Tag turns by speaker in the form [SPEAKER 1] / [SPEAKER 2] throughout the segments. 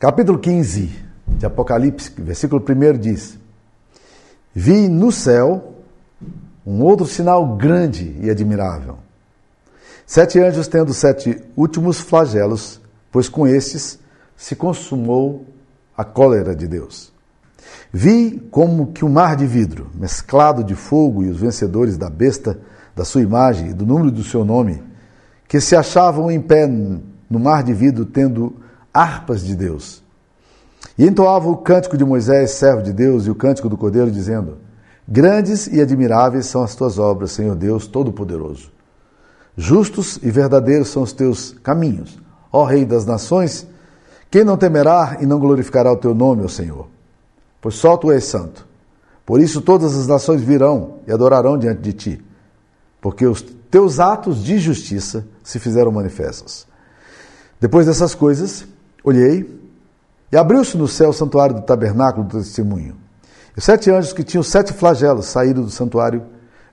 [SPEAKER 1] Capítulo 15 de Apocalipse, versículo 1 diz: Vi no céu um outro sinal grande e admirável. Sete anjos tendo sete últimos flagelos, pois com estes se consumou a cólera de Deus. Vi como que um mar de vidro, mesclado de fogo, e os vencedores da besta, da sua imagem e do número do seu nome, que se achavam em pé no mar de vidro, tendo harpas de Deus. E entoavam o cântico de Moisés, servo de Deus, e o cântico do Cordeiro, dizendo: Grandes e admiráveis são as tuas obras, Senhor Deus Todo-Poderoso. Justos e verdadeiros são os teus caminhos, ó Rei das nações. Quem não temerá e não glorificará o teu nome, ó Senhor? Pois só tu és santo. Por isso todas as nações virão e adorarão diante de ti, porque os teus atos de justiça se fizeram manifestos. Depois dessas coisas, olhei e abriu-se no céu o santuário do tabernáculo do testemunho. E os sete anjos que tinham sete flagelos saíram do santuário,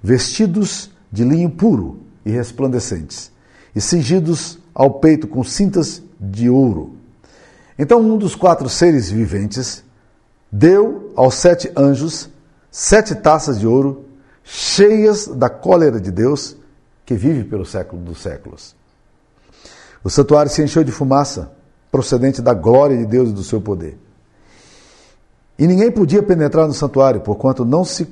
[SPEAKER 1] vestidos de linho puro e resplandecentes, e cingidos ao peito com cintas de ouro. Então um dos quatro seres viventes deu aos sete anjos sete taças de ouro, cheias da cólera de Deus, que vive pelo século dos séculos. O santuário se encheu de fumaça, procedente da glória de Deus e do seu poder. E ninguém podia penetrar no santuário, porquanto não se,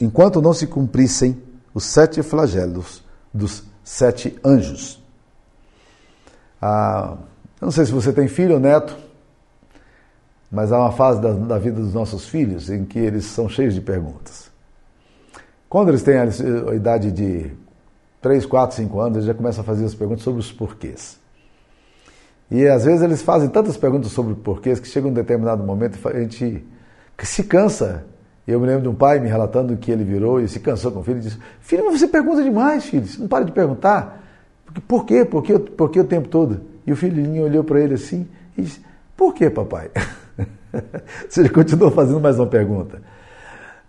[SPEAKER 1] enquanto não se cumprissem os sete flagelos dos sete anjos. Ah, eu não sei se você tem filho ou neto, mas há uma fase da, da, vida dos nossos filhos em que eles são cheios de perguntas. Quando eles têm a, a idade de 3, 4, 5 anos, eles já começam a fazer as perguntas sobre os porquês. E às vezes eles fazem tantas perguntas sobre porquês que chega um determinado momento e a gente se cansa. Eu me lembro de um pai me relatando que ele virou e se cansou com o filho e disse: Filho, você pergunta demais, filho, você não para de perguntar. Por quê? Por quê, por quê o tempo todo? E o filhinho olhou para ele assim e disse: Por que, papai? Você continuou fazendo mais uma pergunta.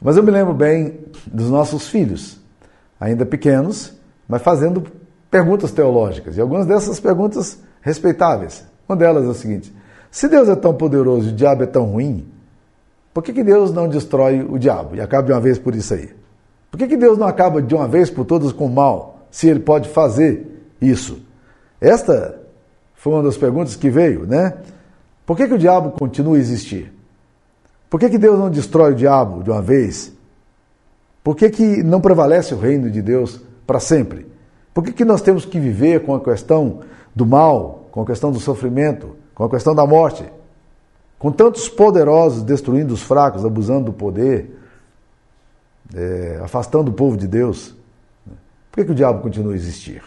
[SPEAKER 1] Mas eu me lembro bem dos nossos filhos, ainda pequenos, mas fazendo perguntas teológicas. E algumas dessas perguntas respeitáveis. Uma delas é o seguinte: se Deus é tão poderoso e o diabo é tão ruim, por que, que Deus não destrói o diabo e acaba de uma vez por isso aí? Por que, que Deus não acaba de uma vez por todas com o mal, se ele pode fazer isso? Esta foi uma das perguntas que veio, né? Por que, que o diabo continua a existir? Por que, que Deus não destrói o diabo de uma vez? Por que, que não prevalece o reino de Deus para sempre? Por que, que nós temos que viver com a questão do mal, com a questão do sofrimento, com a questão da morte? Com tantos poderosos destruindo os fracos, abusando do poder, é, afastando o povo de Deus, por que, que o diabo continua a existir?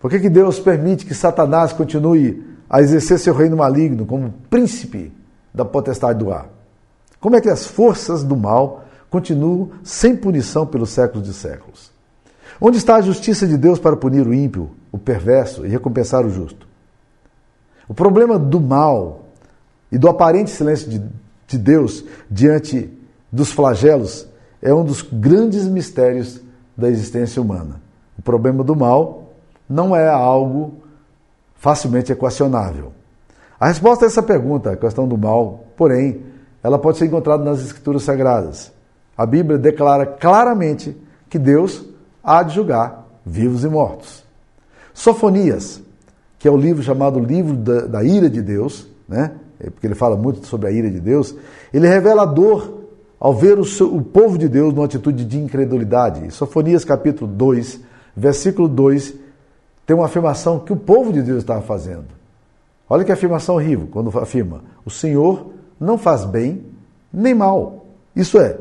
[SPEAKER 1] Por que, que Deus permite que Satanás continue a exercer seu reino maligno como príncipe da potestade do ar? Como é que as forças do mal continuam sem punição pelos séculos de séculos? Onde está a justiça de Deus para punir o ímpio, o perverso e recompensar o justo? O problema do mal e do aparente silêncio de, de Deus diante dos flagelos é um dos grandes mistérios da existência humana. O problema do mal não é algo facilmente equacionável. A resposta a essa pergunta, a questão do mal, porém, ela pode ser encontrada nas Escrituras Sagradas. A Bíblia declara claramente que Deus há de julgar vivos e mortos. Sofonias, que é o livro chamado Livro da, da Ira de Deus, né? É porque ele fala muito sobre a ira de Deus, ele revela a dor ao ver o, seu, o povo de Deus numa atitude de incredulidade. Sofonias capítulo 2, versículo 2, tem uma afirmação que o povo de Deus estava fazendo. Olha que afirmação horrível, quando afirma: o Senhor não faz bem nem mal. Isso é,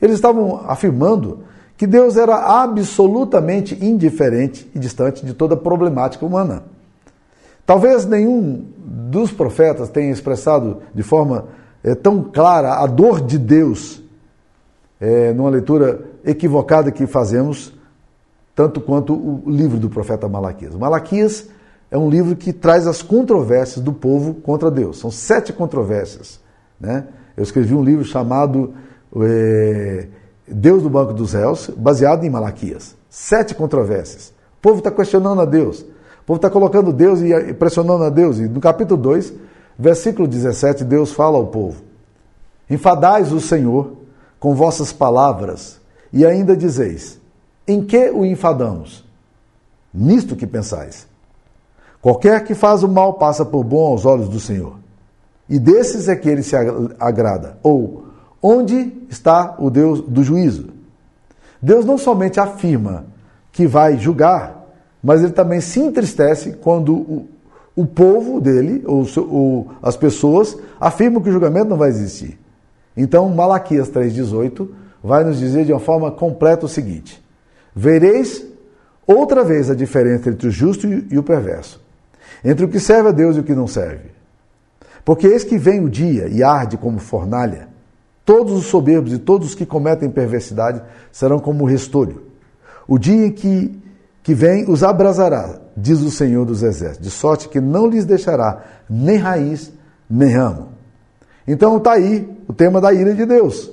[SPEAKER 1] eles estavam afirmando que Deus era absolutamente indiferente e distante de toda problemática humana. Talvez nenhum dos profetas tenha expressado de forma é, tão clara a dor de Deus, é, numa leitura equivocada que fazemos tanto quanto o livro do profeta Malaquias. Malaquias é um livro que traz as controvérsias do povo contra Deus. São sete controvérsias. Né? Eu escrevi um livro chamado é, Deus do Banco dos Réus, baseado em Malaquias. Sete controvérsias. O povo está questionando a Deus. O povo está colocando Deus e pressionando a Deus. E no capítulo 2, Versículo 17, Deus fala ao povo: Enfadais o Senhor com vossas palavras, e ainda dizeis: Em que o enfadamos? Nisto que pensais. Qualquer que faz o mal passa por bom aos olhos do Senhor. E desses é que ele se agrada. Ou, onde está o Deus do juízo? Deus não somente afirma que vai julgar, mas ele também se entristece quando o, o povo dele, ou, ou as pessoas, afirmam que o julgamento não vai existir. Então, Malaquias 3,18 vai nos dizer de uma forma completa o seguinte: Vereis outra vez a diferença entre o justo e o perverso, entre o que serve a Deus e o que não serve. Porque eis que vem o dia e arde como fornalha. Todos os soberbos e todos os que cometem perversidade serão como restolho. O dia em que, que vem os abrasará, diz o Senhor dos Exércitos, de sorte que não lhes deixará nem raiz, nem ramo. Então está aí o tema da ira de Deus.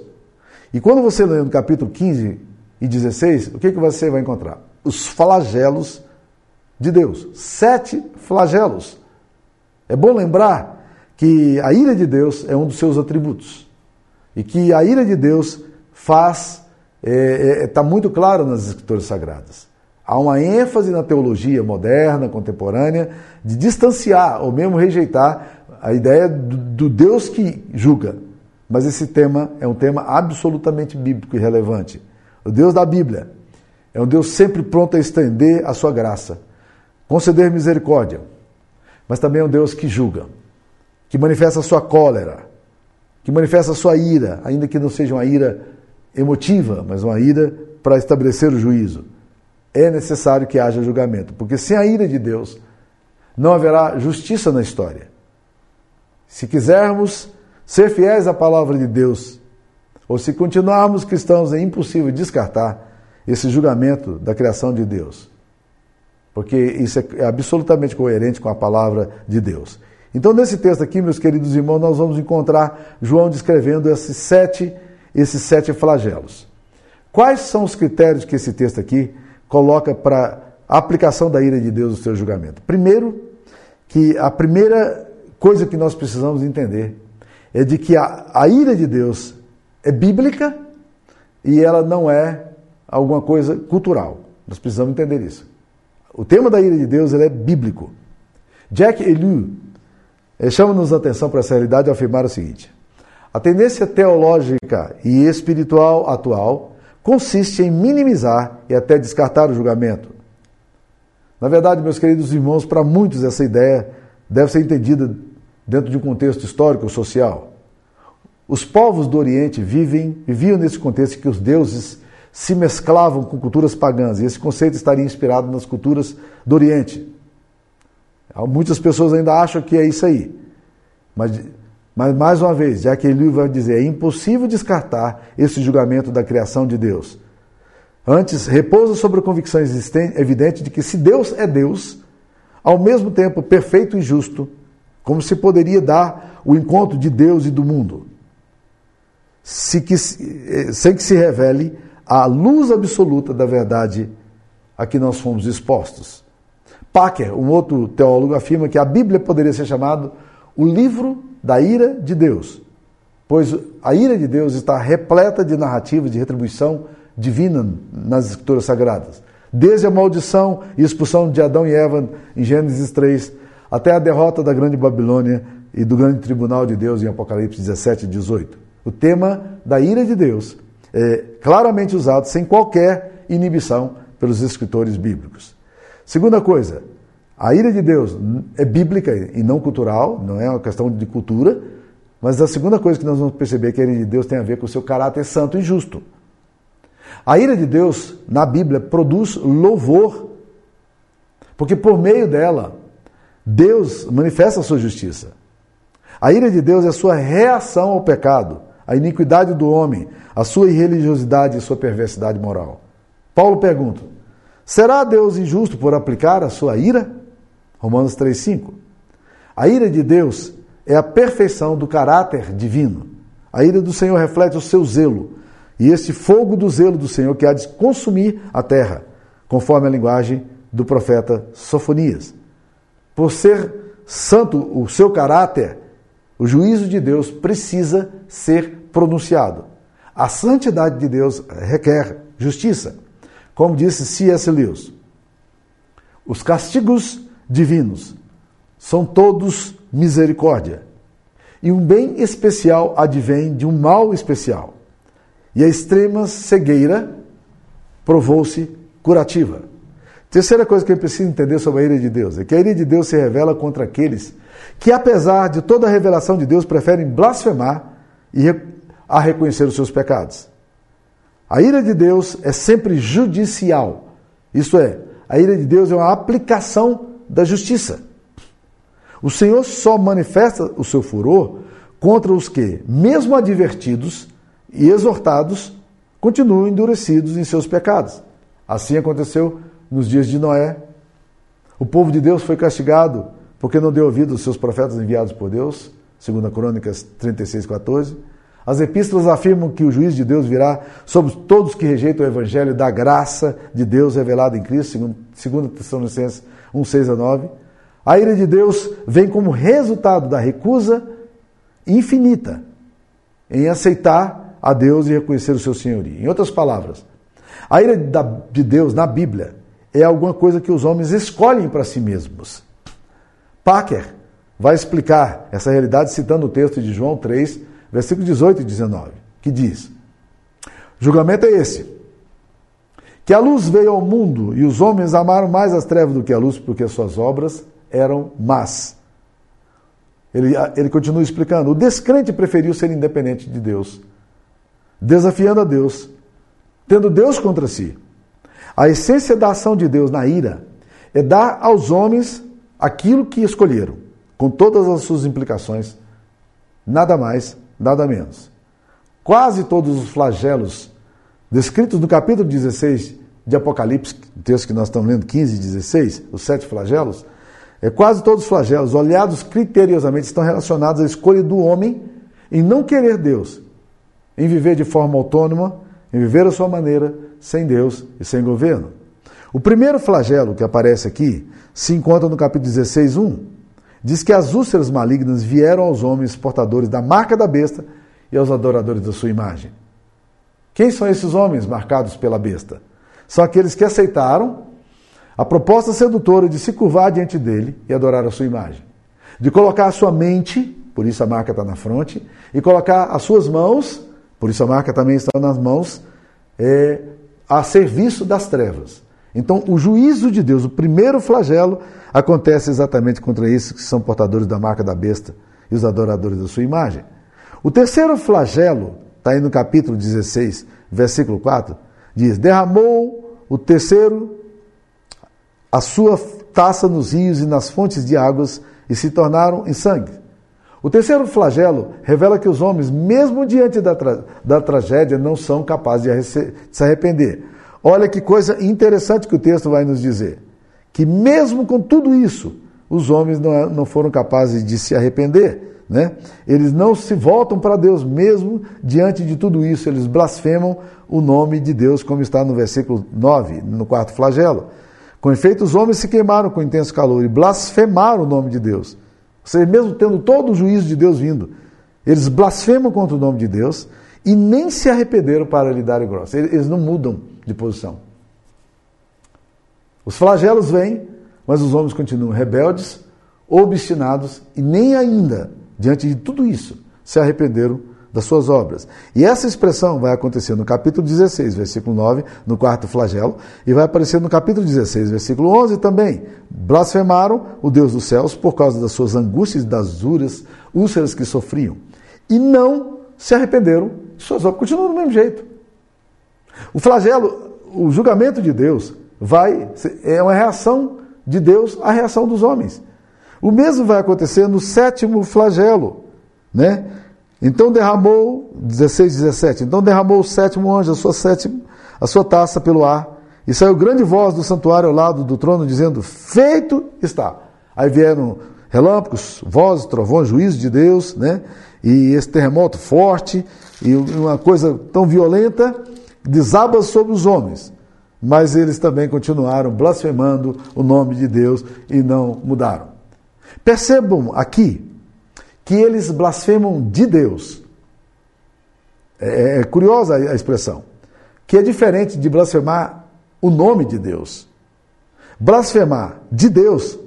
[SPEAKER 1] E quando você lê no capítulo 15 e 16, o que, que você vai encontrar? Os flagelos de Deus. Sete flagelos. É bom lembrar que a ira de Deus é um dos seus atributos. E que a ira de Deus faz, está é, é, tá muito claro nas escrituras sagradas. Há uma ênfase na teologia moderna, contemporânea, de distanciar ou mesmo rejeitar a ideia do, do Deus que julga. Mas esse tema é um tema absolutamente bíblico e relevante. O Deus da Bíblia é um Deus sempre pronto a estender a sua graça, conceder misericórdia, mas também é um Deus que julga que manifesta a sua cólera, que manifesta a sua ira, ainda que não seja uma ira emotiva, mas uma ira para estabelecer o juízo. É necessário que haja julgamento, porque sem a ira de Deus não haverá justiça na história. Se quisermos ser fiéis à palavra de Deus, ou se continuarmos cristãos, é impossível descartar esse julgamento da criação de Deus. Porque isso é absolutamente coerente com a palavra de Deus. Então, nesse texto aqui, meus queridos irmãos, nós vamos encontrar João descrevendo esses sete, esses sete flagelos. Quais são os critérios que esse texto aqui coloca para a aplicação da ira de Deus no seu julgamento? Primeiro, que a primeira coisa que nós precisamos entender é de que a, a ira de Deus é bíblica e ela não é alguma coisa cultural. Nós precisamos entender isso. O tema da ira de Deus é bíblico. Jack Elu, chama-nos a atenção para essa realidade ao afirmar o seguinte: a tendência teológica e espiritual atual consiste em minimizar e até descartar o julgamento. Na verdade, meus queridos irmãos, para muitos essa ideia deve ser entendida dentro de um contexto histórico social. Os povos do Oriente vivem, viviam nesse contexto que os deuses se mesclavam com culturas pagãs, e esse conceito estaria inspirado nas culturas do Oriente. Muitas pessoas ainda acham que é isso aí. Mas, mas mais uma vez, já que ele vai dizer, é impossível descartar esse julgamento da criação de Deus. Antes, repousa sobre a convicção evidente de que se Deus é Deus, ao mesmo tempo perfeito e justo, como se poderia dar o encontro de Deus e do mundo, se que, eh, sem que se revele a luz absoluta da verdade a que nós fomos expostos. Packer, um outro teólogo, afirma que a Bíblia poderia ser chamado o livro da ira de Deus, pois a ira de Deus está repleta de narrativas de retribuição divina nas escrituras sagradas. Desde a maldição e expulsão de Adão e Eva em Gênesis 3, até a derrota da grande Babilônia e do grande tribunal de Deus em Apocalipse 17 e 18. O tema da ira de Deus é claramente usado sem qualquer inibição pelos escritores bíblicos. Segunda coisa, a ira de Deus é bíblica e não cultural, não é uma questão de cultura, mas a segunda coisa que nós vamos perceber é que a ira de Deus tem a ver com o seu caráter santo e justo. A ira de Deus, na Bíblia, produz louvor, porque por meio dela, Deus manifesta a sua justiça. A ira de Deus é a sua reação ao pecado, à iniquidade do homem, à sua irreligiosidade e sua perversidade moral. Paulo pergunta: Será Deus injusto por aplicar a sua ira? Romanos 3,5. A ira de Deus é a perfeição do caráter divino. A ira do Senhor reflete o seu zelo, e esse fogo do zelo do Senhor que há de consumir a terra, conforme a linguagem do profeta Sofonias. Por ser santo o seu caráter, O juízo de Deus precisa ser pronunciado. A santidade de Deus requer justiça. Como disse C.S. Lewis, os castigos divinos são todos misericórdia, e um bem especial advém de um mal especial, e a extrema cegueira provou-se curativa. Terceira coisa que a gente precisa entender sobre a ira de Deus é que a ira de Deus se revela contra aqueles que, apesar de toda a revelação de Deus, preferem blasfemar e a reconhecer os seus pecados. A ira de Deus é sempre judicial, isto é, a ira de Deus é uma aplicação da justiça. O Senhor só manifesta o seu furor contra os que, mesmo advertidos e exortados, continuam endurecidos em seus pecados. Assim aconteceu nos dias de Noé. O povo de Deus foi castigado porque não deu ouvido aos seus profetas enviados por Deus, segundo a Crônicas 36, 14. As epístolas afirmam que o juízo de Deus virá sobre todos que rejeitam o evangelho da graça de Deus revelada em Cristo, segundo, segundo Tessalonicenses 1, 6 a 9. A ira de Deus vem como resultado da recusa infinita em aceitar a Deus e reconhecer o seu senhorio. Em outras palavras, a ira de Deus na Bíblia é alguma coisa que os homens escolhem para si mesmos. Packer vai explicar essa realidade citando o texto de João 3, versículos 18 e 19, que diz: Julgamento é esse: que a luz veio ao mundo e os homens amaram mais as trevas do que a luz, porque suas obras eram más. Ele, ele continua explicando: o descrente preferiu ser independente de Deus, desafiando a Deus, tendo Deus contra si. A essência da ação de Deus na ira é dar aos homens aquilo que escolheram, com todas as suas implicações, nada mais, nada menos. Quase todos os flagelos descritos no capítulo 16 de Apocalipse, o texto que nós estamos lendo, 15 e 16, os sete flagelos, é, quase todos os flagelos, olhados criteriosamente, estão relacionados à escolha do homem em não querer Deus, em viver de forma autônoma, em viver a sua maneira, sem Deus e sem governo. O primeiro flagelo que aparece aqui se encontra no capítulo 16, 1. Diz que as úlceras malignas vieram aos homens portadores da marca da besta e aos adoradores da sua imagem. Quem são esses homens marcados pela besta? São aqueles que aceitaram a proposta sedutora de se curvar diante dele e adorar a sua imagem. De colocar a sua mente, por isso a marca está na fronte, e colocar as suas mãos, por isso a marca também está nas mãos, é, a serviço das trevas. Então, o juízo de Deus, o primeiro flagelo, acontece exatamente contra esses que são portadores da marca da besta e os adoradores da sua imagem. O terceiro flagelo, está aí no capítulo 16, versículo 4, diz: Derramou o terceiro a sua taça nos rios e nas fontes de águas e se tornaram em sangue. O terceiro flagelo revela que os homens, mesmo diante da, tra da tragédia, não são capazes de, de se arrepender. Olha que coisa interessante que o texto vai nos dizer. Que mesmo com tudo isso, os homens não, não foram capazes de se arrepender. Né? Eles não se voltam para Deus, mesmo diante de tudo isso, eles blasfemam o nome de Deus, como está no versículo 9, no quarto flagelo. Com efeito, os homens se queimaram com intenso calor e blasfemaram o nome de Deus. Ou mesmo tendo todo o juízo de Deus vindo, eles blasfemam contra o nome de Deus e nem se arrependeram para lhe darem grossa. Eles não mudam de posição. Os flagelos vêm, mas os homens continuam rebeldes, obstinados e nem ainda, diante de tudo isso, se arrependeram das suas obras. E essa expressão vai acontecer no capítulo 16, versículo 9, no quarto flagelo, e vai aparecer no capítulo 16, versículo 11 também. Blasfemaram o Deus dos céus por causa das suas angústias e das úlceras que sofriam. E não se arrependeram obras. Continuam do mesmo jeito. O flagelo, o julgamento de Deus, vai é uma reação de Deus à reação dos homens. O mesmo vai acontecer no sétimo flagelo, né? Então derramou, 16, 17, então derramou o sétimo anjo a sua, sétima, a sua taça pelo ar, e saiu grande voz do santuário ao lado do trono, dizendo: Feito está. Aí vieram relâmpagos, vozes, trovões, juízo de Deus, né? E esse terremoto forte, e uma coisa tão violenta, desaba sobre os homens. Mas eles também continuaram blasfemando o nome de Deus e não mudaram. Percebam aqui que eles blasfemam de Deus. É, é curiosa a expressão. Que é diferente de blasfemar o nome de Deus. Blasfemar de Deus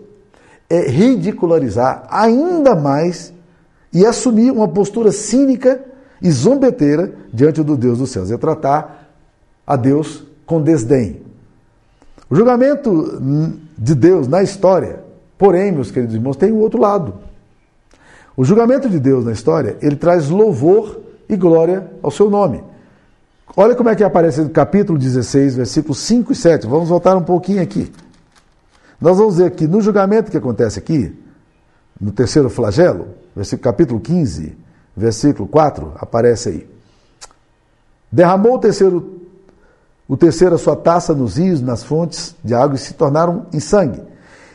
[SPEAKER 1] é ridicularizar ainda mais e assumir uma postura cínica e zombeteira diante do Deus dos céus. É tratar a Deus com desdém. O julgamento de Deus na história, porém, meus queridos irmãos, tem o um outro lado. O julgamento de Deus na história, ele traz louvor e glória ao seu nome. Olha como é que aparece no capítulo 16, versículos 5 e 7. Vamos voltar um pouquinho aqui. Nós vamos ver que no julgamento que acontece aqui, no terceiro flagelo, capítulo 15, versículo 4, aparece aí. Derramou o terceiro, o terceiro a sua taça nos rios, nas fontes de água e se tornaram em sangue.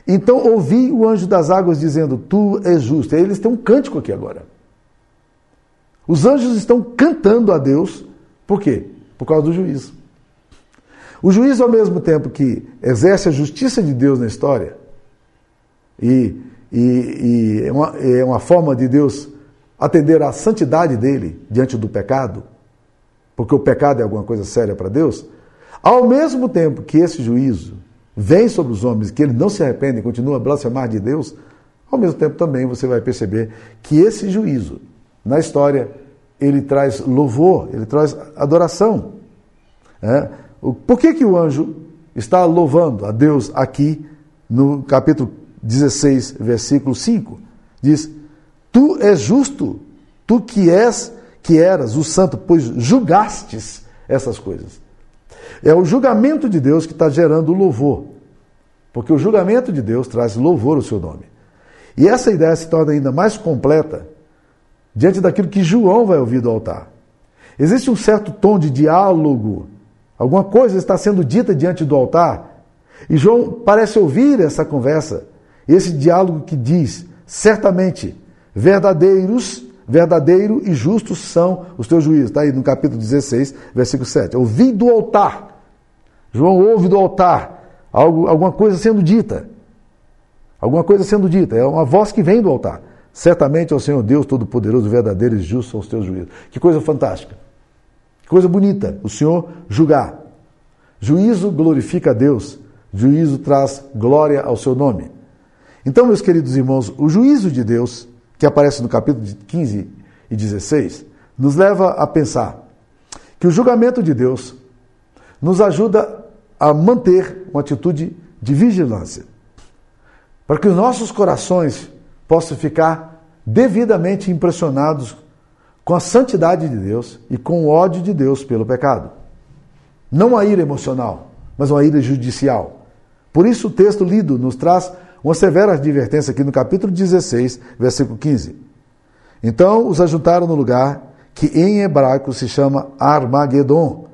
[SPEAKER 1] Então ouvi o anjo das águas dizendo: Tu és justo. E eles têm um cântico aqui agora. Os anjos estão cantando a Deus, por quê? Por causa do juízo. O juízo, ao mesmo tempo que exerce a justiça de Deus na história, e, e, e é, uma, é uma forma de Deus atender à santidade dele diante do pecado, porque o pecado é alguma coisa séria para Deus, ao mesmo tempo que esse juízo vem sobre os homens, que eles não se arrependem, continuam a blasfemar de Deus, ao mesmo tempo também você vai perceber que esse juízo, na história, ele traz louvor, ele traz adoração. É? Por que, que o anjo está louvando a Deus aqui no capítulo 16, versículo 5? Diz: Tu és justo, tu que és, que eras o santo, pois julgastes essas coisas. É o julgamento de Deus que está gerando louvor. Porque o julgamento de Deus traz louvor ao seu nome. E essa ideia se torna ainda mais completa diante daquilo que João vai ouvir do altar. Existe um certo tom de diálogo, alguma coisa está sendo dita diante do altar, e João parece ouvir essa conversa, esse diálogo que diz: certamente, verdadeiros verdadeiro e justos são os teus juízos. Está aí no capítulo 16, versículo 7. Ouvi do altar. João ouve do altar algo, alguma coisa sendo dita. Alguma coisa sendo dita. É uma voz que vem do altar. Certamente ao Senhor Deus Todo-Poderoso, verdadeiro e justo são os teus juízos. Que coisa fantástica. Que coisa bonita. O Senhor julgar. Juízo glorifica a Deus. Juízo traz glória ao seu nome. Então, meus queridos irmãos, o juízo de Deus que aparece no capítulo 15 e 16, nos leva a pensar que o julgamento de Deus nos ajuda a manter uma atitude de vigilância, para que os nossos corações possam ficar devidamente impressionados com a santidade de Deus e com o ódio de Deus pelo pecado. Não a ira emocional, mas uma ira judicial. Por isso o texto lido nos traz uma severa advertência aqui no capítulo 16, versículo 15. Então os ajuntaram no lugar que em hebraico se chama Armagedon.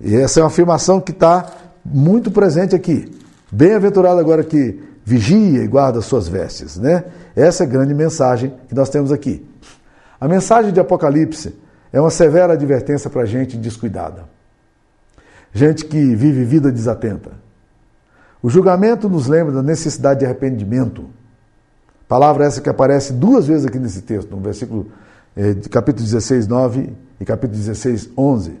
[SPEAKER 1] E essa é uma afirmação que está muito presente aqui. Bem-aventurado agora que vigia e guarda suas vestes, né? Essa é a grande mensagem que nós temos aqui. A mensagem de Apocalipse é uma severa advertência para gente descuidada. Gente que vive vida desatenta o julgamento nos lembra da necessidade de arrependimento. Palavra essa que aparece duas vezes aqui nesse texto, no versículo eh, de capítulo 16, 9 e capítulo 16, 11,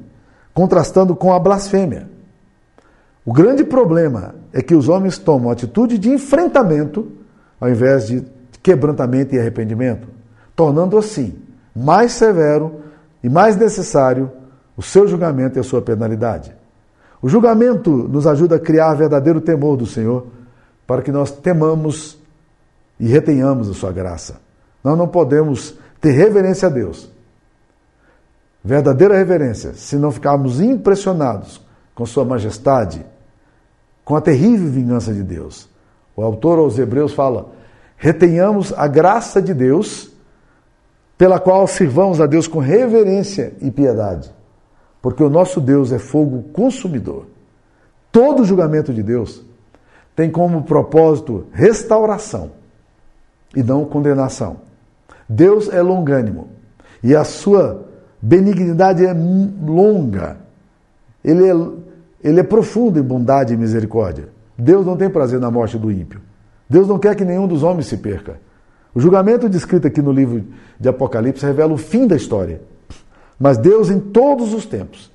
[SPEAKER 1] contrastando com a blasfêmia. O grande problema é que os homens tomam atitude de enfrentamento ao invés de quebrantamento e arrependimento, tornando assim mais severo e mais necessário o seu julgamento e a sua penalidade. O julgamento nos ajuda a criar verdadeiro temor do Senhor, para que nós temamos e retenhamos a sua graça. Nós não podemos ter reverência a Deus, verdadeira reverência, se não ficarmos impressionados com Sua majestade, com a terrível vingança de Deus. O autor aos Hebreus fala: retenhamos a graça de Deus, pela qual sirvamos a Deus com reverência e piedade porque o nosso Deus é fogo consumidor. Todo julgamento de Deus tem como propósito restauração e não condenação. Deus é longânimo e a sua benignidade é longa. Ele é, ele é profundo em bondade e misericórdia. Deus não tem prazer na morte do ímpio. Deus não quer que nenhum dos homens se perca. O julgamento descrito aqui no livro de Apocalipse revela o fim da história. Mas Deus, em todos os tempos,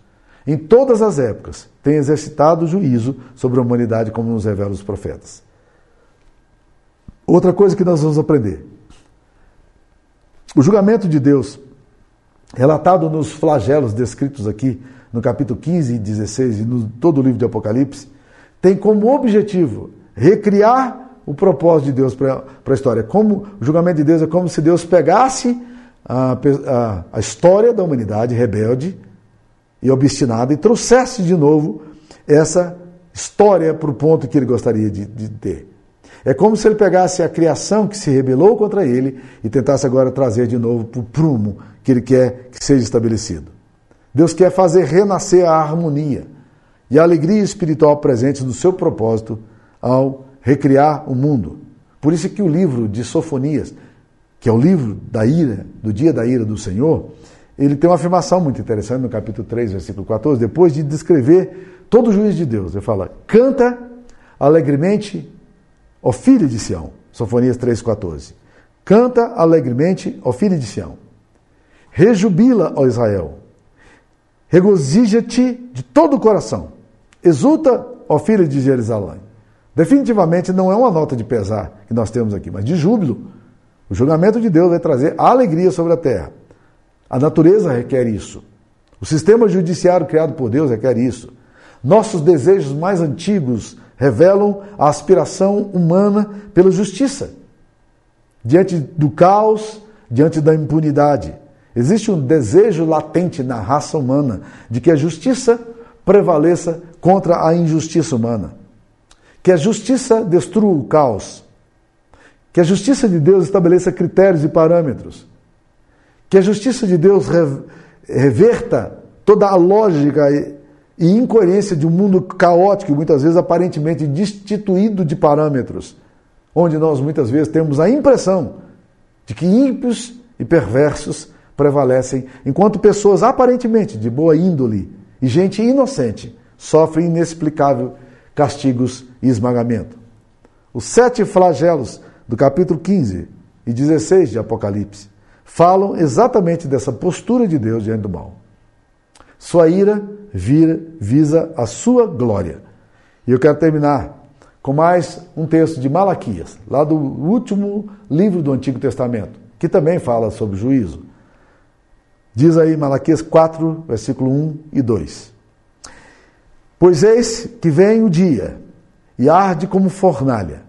[SPEAKER 1] em todas as épocas, tem exercitado juízo sobre a humanidade, como nos revelam os profetas. Outra coisa que nós vamos aprender: o julgamento de Deus, relatado nos flagelos descritos aqui no capítulo 15 e 16 e no todo o livro de Apocalipse, tem como objetivo recriar o propósito de Deus para a história. Como o julgamento de Deus é como se Deus pegasse a, a, a história da humanidade rebelde e obstinada e trouxesse de novo essa história para o ponto que ele gostaria de, de ter. É como se ele pegasse a criação que se rebelou contra ele e tentasse agora trazer de novo para o prumo que ele quer que seja estabelecido. Deus quer fazer renascer a harmonia e a alegria espiritual presente no seu propósito ao recriar o mundo. Por isso que o livro de Sofonias, que é o livro da ira, do dia da ira do Senhor, ele tem uma afirmação muito interessante no capítulo 3, versículo 14, depois de descrever todo o juízo de Deus. Ele fala: "Canta alegremente, ó filho de Sião". Sofonias 3:14. Canta alegremente, ó filho de Sião. Rejubila, ó Israel. Regozija-te de todo o coração. Exulta, ó filho de Jerusalém. Definitivamente não é uma nota de pesar que nós temos aqui, mas de júbilo. O julgamento de Deus vai trazer alegria sobre a terra. A natureza requer isso. O sistema judiciário criado por Deus requer isso. Nossos desejos mais antigos revelam a aspiração humana pela justiça. Diante do caos, diante da impunidade, existe um desejo latente na raça humana de que a justiça prevaleça contra a injustiça humana. Que a justiça destrua o caos. Que a justiça de Deus estabeleça critérios e parâmetros. Que a justiça de Deus reverta toda a lógica e incoerência de um mundo caótico e muitas vezes aparentemente destituído de parâmetros, onde nós muitas vezes temos a impressão de que ímpios e perversos prevalecem, enquanto pessoas aparentemente de boa índole e gente inocente sofrem inexplicável castigos e esmagamento. Os sete flagelos do capítulo 15 e 16 de Apocalipse falam exatamente dessa postura de Deus diante do mal. Sua ira vira, visa a sua glória. E eu quero terminar com mais um texto de Malaquias, lá do último livro do Antigo Testamento, que também fala sobre juízo. Diz aí Malaquias 4, versículo 1 e 2. Pois eis que vem o dia e arde como fornalha.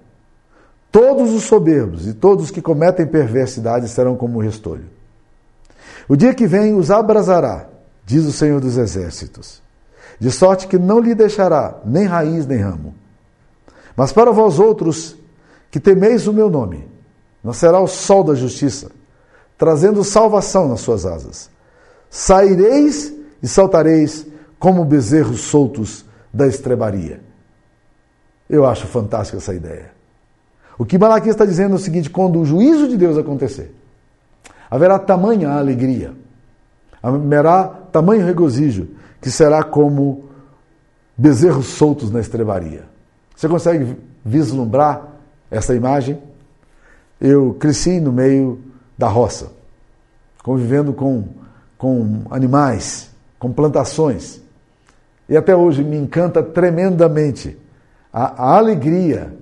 [SPEAKER 1] Todos os soberbos e todos os que cometem perversidade serão como restolho. O dia que vem os abrasará, diz o Senhor dos Exércitos, de sorte que não lhe deixará nem raiz nem ramo. Mas para vós outros que temeis o meu nome, nascerá o sol da justiça, trazendo salvação nas suas asas. Saireis e saltareis como bezerros soltos da estrebaria. Eu acho fantástica essa ideia. O que Malaquias está dizendo é o seguinte: quando o juízo de Deus acontecer, haverá tamanha alegria, haverá tamanho regozijo, que será como bezerros soltos na estrebaria. Você consegue vislumbrar essa imagem? Eu cresci no meio da roça, convivendo com, com animais, com plantações. E até hoje me encanta tremendamente a, a alegria,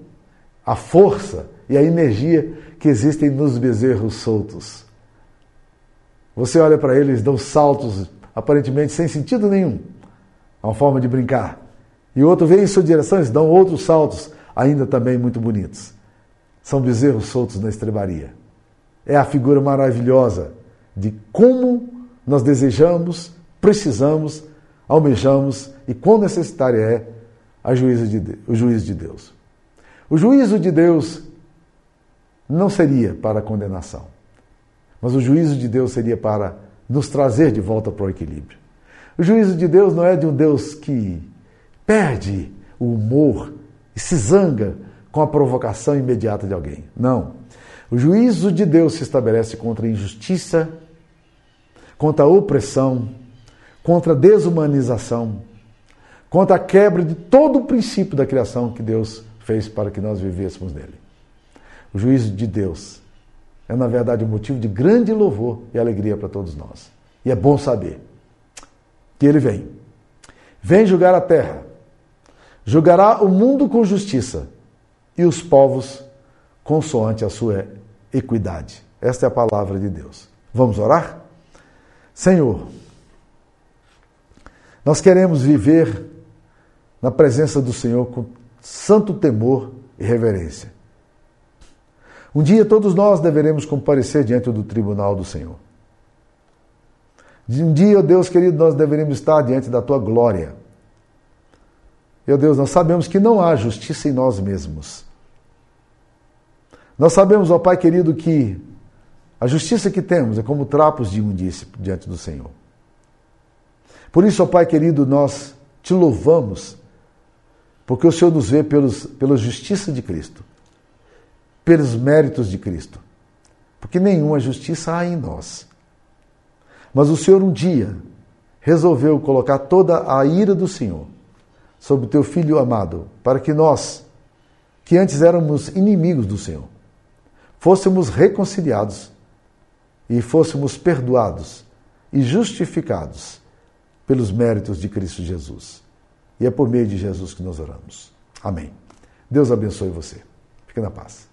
[SPEAKER 1] a força e a energia que existem nos bezerros soltos. Você olha para eles, dão saltos aparentemente sem sentido nenhum, é uma forma de brincar. E o outro vem em sua direção, eles dão outros saltos, ainda também muito bonitos. São bezerros soltos na estrebaria. É a figura maravilhosa de como nós desejamos, precisamos almejamos e quão necessária é a juízo de, o juízo de Deus. O juízo de Deus não seria para condenação, mas o juízo de Deus seria para nos trazer de volta para o equilíbrio. O juízo de Deus não é de um Deus que perde o humor e se zanga com a provocação imediata de alguém. Não. O juízo de Deus se estabelece contra a injustiça, contra a opressão, contra a desumanização, contra a quebra de todo o princípio da criação que Deus fez para que nós vivêssemos nele. O juízo de Deus é, na verdade, um motivo de grande louvor e alegria para todos nós. E é bom saber que ele vem. Vem julgar a terra, julgará o mundo com justiça e os povos consoante a sua equidade. Esta é a palavra de Deus. Vamos orar? Senhor, nós queremos viver na presença do Senhor com santo temor e reverência. Um dia todos nós deveremos comparecer diante do tribunal do Senhor. Um dia, Deus querido, nós deveremos estar diante da tua glória. Meu Deus, nós sabemos que não há justiça em nós mesmos. Nós sabemos, ó Pai querido, que a justiça que temos é como trapos de imundície diante do Senhor. Por isso, ó Pai querido, nós te louvamos, porque o Senhor nos vê pelos, pela justiça de Cristo, pelos méritos de Cristo, porque nenhuma justiça há em nós. Mas o Senhor um dia resolveu colocar toda a ira do Senhor sobre o teu filho amado, para que nós, que antes éramos inimigos do Senhor, fôssemos reconciliados e fôssemos perdoados e justificados pelos méritos de Cristo Jesus. E é por meio de Jesus que nós oramos. Amém. Deus abençoe você. Fique na paz.